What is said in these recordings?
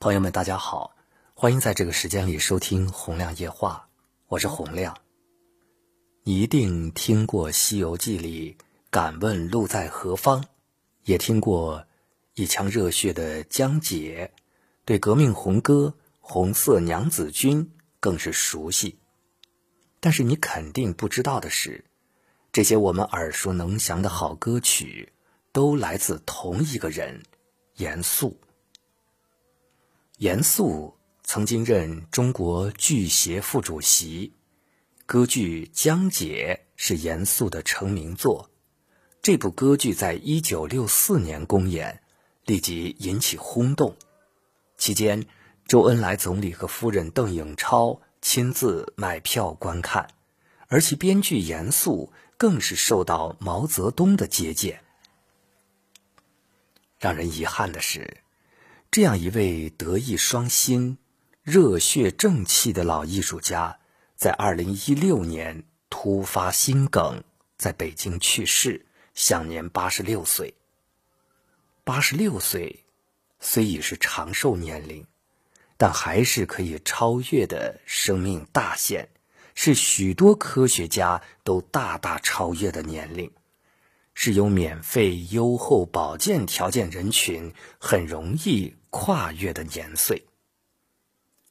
朋友们，大家好，欢迎在这个时间里收听《洪亮夜话》，我是洪亮。你一定听过《西游记》里“敢问路在何方”，也听过一腔热血的江姐，对革命红歌《红色娘子军》更是熟悉。但是你肯定不知道的是，这些我们耳熟能详的好歌曲，都来自同一个人——严肃。严肃曾经任中国剧协副主席，歌剧《江姐》是严肃的成名作。这部歌剧在一九六四年公演，立即引起轰动。期间，周恩来总理和夫人邓颖超亲自买票观看，而其编剧严肃更是受到毛泽东的接见。让人遗憾的是。这样一位德艺双馨、热血正气的老艺术家，在二零一六年突发心梗，在北京去世，享年八十六岁。八十六岁虽已是长寿年龄，但还是可以超越的生命大限，是许多科学家都大大超越的年龄。是有免费优厚保健条件人群很容易跨越的年岁。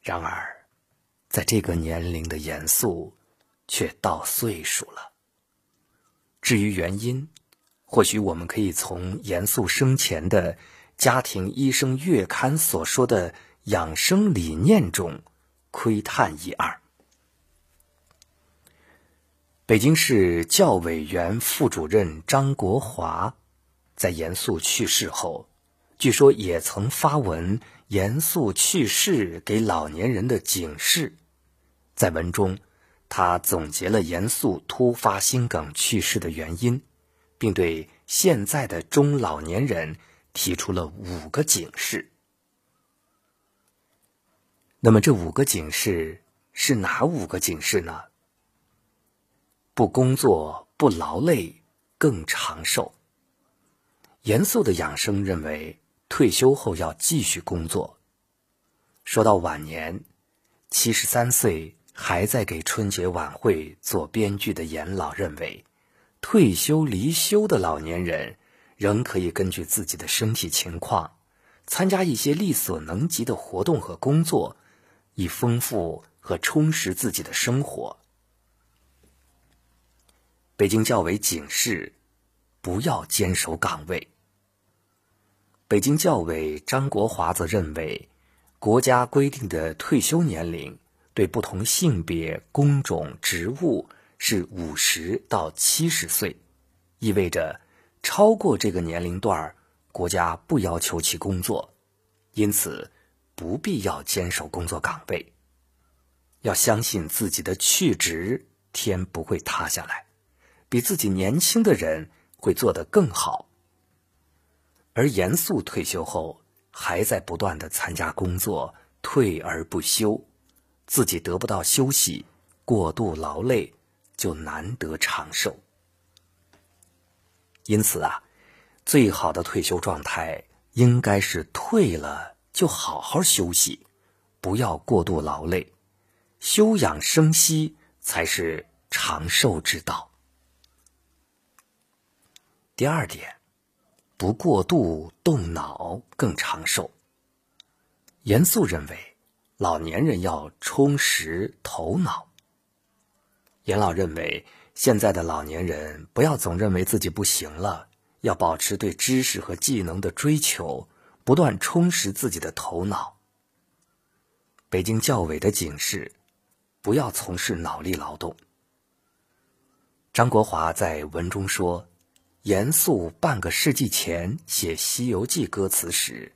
然而，在这个年龄的严肃，却到岁数了。至于原因，或许我们可以从严肃生前的《家庭医生月刊》所说的养生理念中窥探一二。北京市教委原副主任张国华，在严肃去世后，据说也曾发文严肃去世给老年人的警示。在文中，他总结了严肃突发心梗去世的原因，并对现在的中老年人提出了五个警示。那么，这五个警示是哪五个警示呢？不工作不劳累更长寿。严肃的养生认为，退休后要继续工作。说到晚年，七十三岁还在给春节晚会做编剧的严老认为，退休离休的老年人仍可以根据自己的身体情况，参加一些力所能及的活动和工作，以丰富和充实自己的生活。北京教委警示：不要坚守岗位。北京教委张国华则认为，国家规定的退休年龄对不同性别、工种、职务是五十到七十岁，意味着超过这个年龄段国家不要求其工作，因此不必要坚守工作岗位。要相信自己的去职，天不会塌下来。比自己年轻的人会做得更好，而严肃退休后还在不断的参加工作，退而不休，自己得不到休息，过度劳累就难得长寿。因此啊，最好的退休状态应该是退了就好好休息，不要过度劳累，休养生息才是长寿之道。第二点，不过度动脑更长寿。严肃认为，老年人要充实头脑。严老认为，现在的老年人不要总认为自己不行了，要保持对知识和技能的追求，不断充实自己的头脑。北京教委的警示：不要从事脑力劳动。张国华在文中说。严肃半个世纪前写《西游记》歌词时，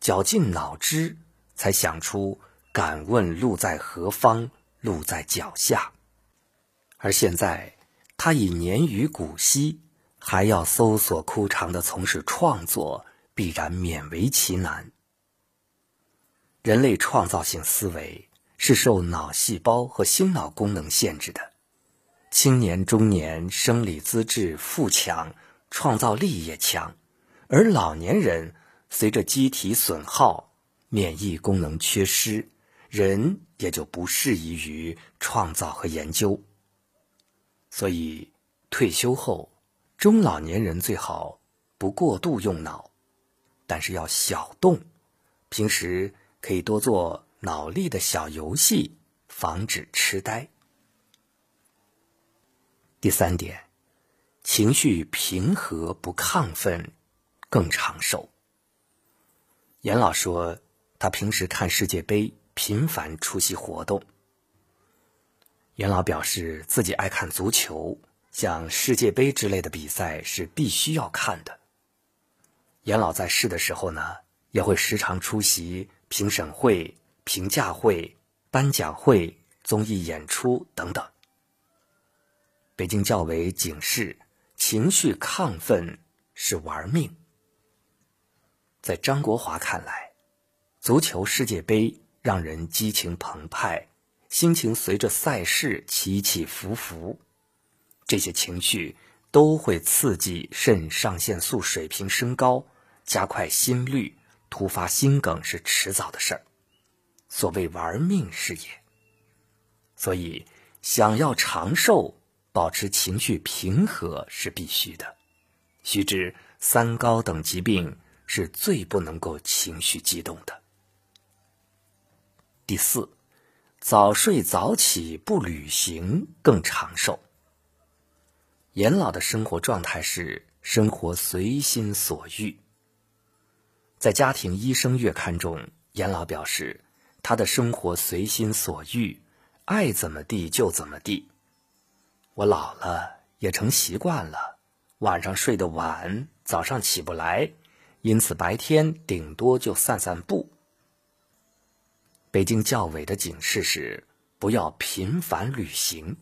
绞尽脑汁才想出“敢问路在何方，路在脚下”。而现在，他已年逾古稀，还要搜索枯肠的从事创作，必然勉为其难。人类创造性思维是受脑细胞和心脑功能限制的。青年、中年生理资质富强。创造力也强，而老年人随着机体损耗，免疫功能缺失，人也就不适宜于创造和研究。所以，退休后，中老年人最好不过度用脑，但是要小动，平时可以多做脑力的小游戏，防止痴呆。第三点，情绪平和不亢奋，更长寿。严老说，他平时看世界杯，频繁出席活动。严老表示自己爱看足球，像世界杯之类的比赛是必须要看的。严老在世的时候呢，也会时常出席评审会、评价会、颁奖会、综艺演出等等。北京教委警示：情绪亢奋是玩命。在张国华看来，足球世界杯让人激情澎湃。心情随着赛事起起伏伏，这些情绪都会刺激肾上腺素水平升高，加快心率，突发心梗是迟早的事儿。所谓玩命是也。所以，想要长寿，保持情绪平和是必须的。须知三高等疾病是最不能够情绪激动的。第四。早睡早起不旅行更长寿。严老的生活状态是生活随心所欲。在家庭医生月刊中，严老表示他的生活随心所欲，爱怎么地就怎么地。我老了也成习惯了，晚上睡得晚，早上起不来，因此白天顶多就散散步。北京教委的警示是：不要频繁旅行。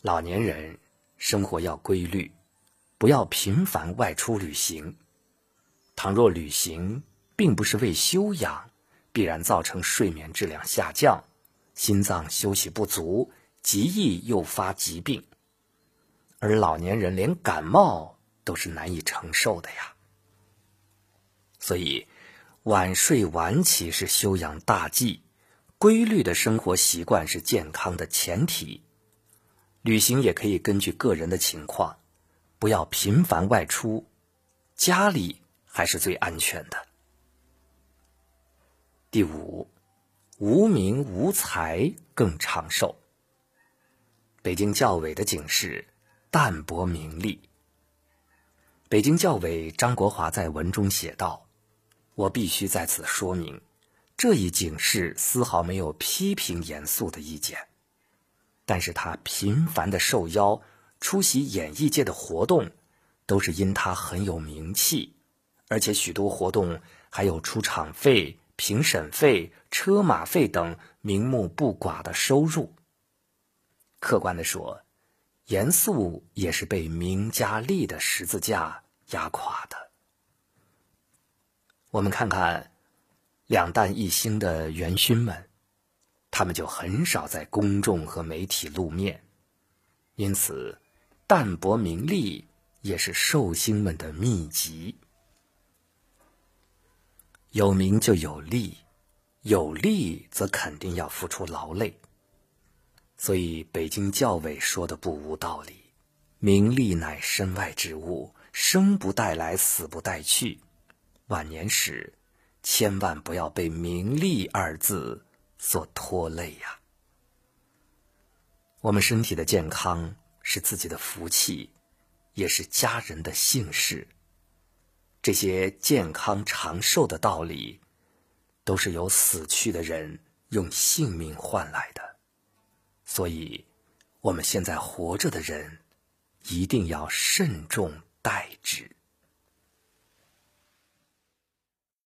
老年人生活要规律，不要频繁外出旅行。倘若旅行并不是为休养，必然造成睡眠质量下降，心脏休息不足，极易诱发疾病。而老年人连感冒都是难以承受的呀。所以。晚睡晚起是修养大忌，规律的生活习惯是健康的前提。旅行也可以根据个人的情况，不要频繁外出，家里还是最安全的。第五，无名无财更长寿。北京教委的警示：淡泊名利。北京教委张国华在文中写道。我必须在此说明，这一警示丝毫没有批评严肃的意见，但是他频繁的受邀出席演艺界的活动，都是因他很有名气，而且许多活动还有出场费、评审费、车马费等名目不寡的收入。客观的说，严肃也是被名加利的十字架压垮的。我们看看两弹一星的元勋们，他们就很少在公众和媒体露面，因此淡泊名利也是寿星们的秘籍。有名就有利，有利则肯定要付出劳累，所以北京教委说的不无道理：名利乃身外之物，生不带来，死不带去。晚年时，千万不要被“名利”二字所拖累呀。我们身体的健康是自己的福气，也是家人的幸事。这些健康长寿的道理，都是由死去的人用性命换来的。所以，我们现在活着的人，一定要慎重待之。